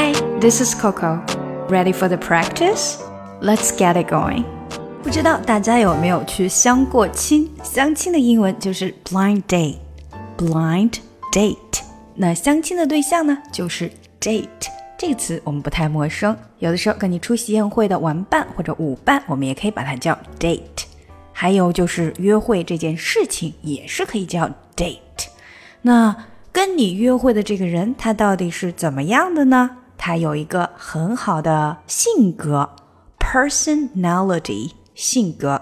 Hi, this is Coco. Ready for the practice? Let's get it going. 不知道大家有没有去相过亲？相亲的英文就是 blind date。blind date。那相亲的对象呢，就是 date。这个词我们不太陌生，有的时候跟你出席宴会的玩伴或者舞伴，我们也可以把它叫 date。还有就是约会这件事情也是可以叫 date。那跟你约会的这个人，他到底是怎么样的呢？他有一个很好的性格，personality。性格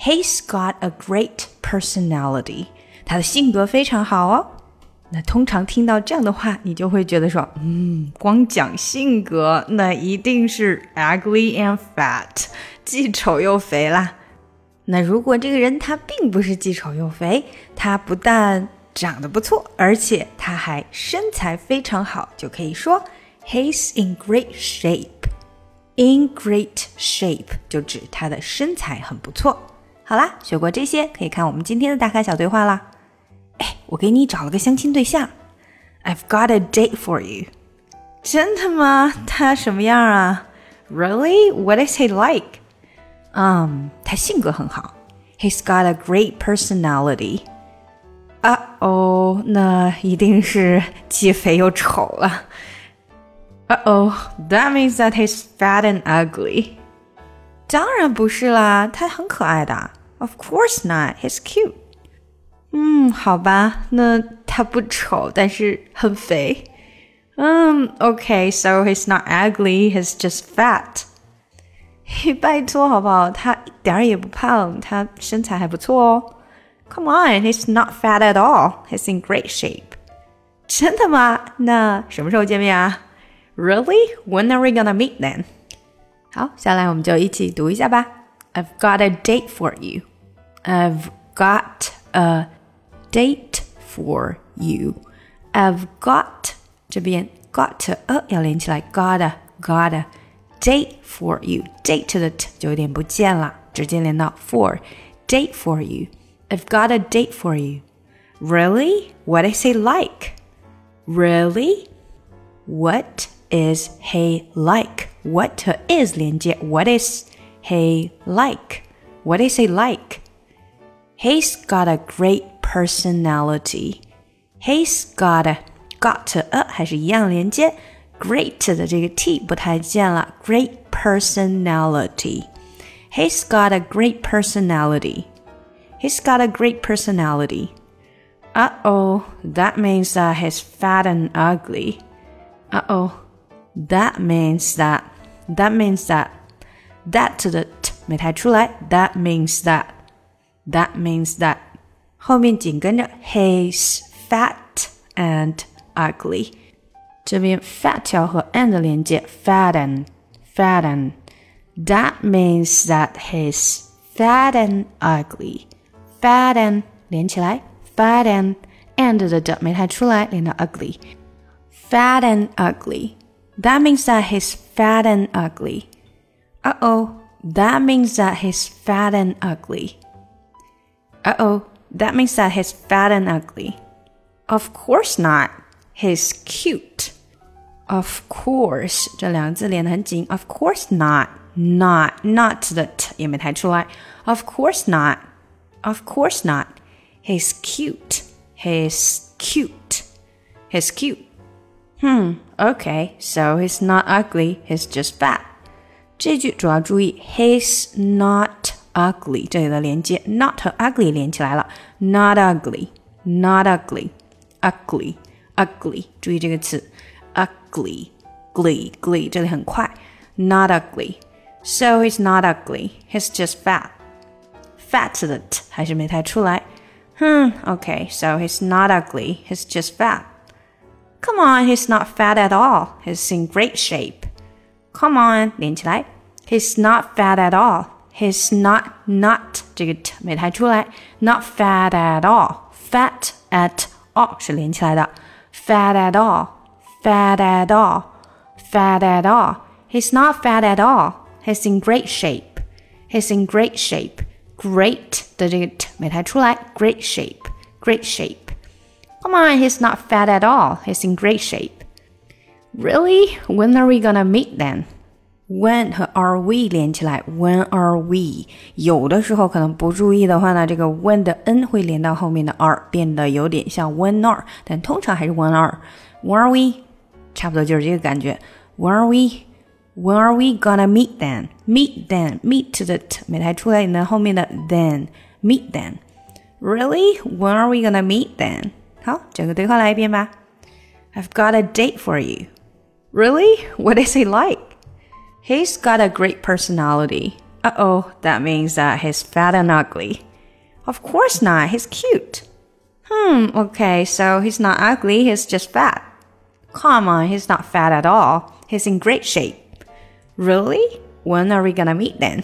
，He's got a great personality。他的性格非常好哦。那通常听到这样的话，你就会觉得说，嗯，光讲性格，那一定是 ugly and fat，既丑又肥啦。那如果这个人他并不是既丑又肥，他不但长得不错，而且他还身材非常好，就可以说 He's in great shape。In great shape 就指他的身材很不错。好啦，学过这些，可以看我们今天的大咖小对话啦。哎，我给你找了个相亲对象，I've got a date for you。真的吗？他什么样啊？Really? What is he like? 嗯，他性格很好。He's got a great personality。啊哦，那一定是既肥又丑了。 Uh oh, that means that he's fat and ugly. 当然不是啦，他很可爱的。Of course not, he's cute. 嗯，好吧，那他不丑，但是很肥。嗯，OK, so he's not ugly, he's just fat. 嘿，拜托好不好？他一点儿也不胖，他身材还不错哦。Come on, he's not fat at all. He's in great shape. 真的吗？那什么时候见面啊 ？Really? When are we gonna meet then? 好，下来我们就一起读一下吧。I've got a date for you. I've got a date for you. I've got 这边 got 呃要连起来，got got a date for you. Date 的 t 就有点不见了，直接连到 for. Date for you. I've got a date for you. Really? What is he like? Really? What is he like? What is 连接 What is he like? What is he like? He's got a great personality. He's got a got 呃还是一样连接，great 的这个 t 不太见了，great personality. He's got a great personality. He's got a great personality. Uh oh, that means that he's fat and ugly. Uh oh. That means that. That means that. That 的 t 没抬出来。That means that. That means that. 后面紧跟着 He's fat and ugly. 这边 fat 要和 and 连接，fatten, fatten. That means that he's fat and ugly. Fatten 连起来，fatten and 的的没抬出来，连到 ugly. Fat and ugly. That means that he's fat and ugly. Uh oh, that means that he's fat and ugly. Uh oh, that means that he's fat and ugly. Of course not. He's cute. Of course, 这两个字连得很紧。Of course not, not not 的 t 也没抬出来。Of course not. Of course not. He's cute. He's cute. He's cute. Hmm, okay, so he's not ugly, he's just fat. 这句主要注意，he's not ugly 这里的连接，not 和 ugly 连起来了，not ugly, not ugly, ugly, ugly，注意这个词，ugly, glee, glee 这里很快，not ugly. So he's not ugly, he's just fat. Fat 的 t 还是没太出来。Hmm, okay, so he's not ugly, he's just fat. Come on, he's not fat at all. He's in great shape. Come on, 连起来。He's not fat at all. He's not not 这个 t 没抬出来。Not fat at all. Fat at all 是连起来的。Fat at all. Fat at all. Fat at all. He's not fat at all. He's in great shape. He's in great shape. Great 的这个 t 没抬出来。Great shape. Great shape. Come on, he's not fat at all. He's in great shape. Really? When are we gonna meet then? When 和 are we 连起来，When are we？有的时候可能不注意的话呢，这个 when 的 n 会连到后面的 are，变得有点像 when are，但通常还是 when are。When are we？差不多就是这个感觉。When are we？When are we gonna meet then? Meet then. Meet 的 t 没太出来呢，后面的 then meet then. Really? When are we gonna meet then? 好，整个对话来一遍吧。I've got a date for you. Really? What is he like? He's got a great personality. Uh oh, that means that he's fat and ugly. Of course not, he's cute. Hmm, okay, so he's not ugly, he's just fat. Come on, he's not fat at all. He's in great shape. Really? When are we gonna meet then?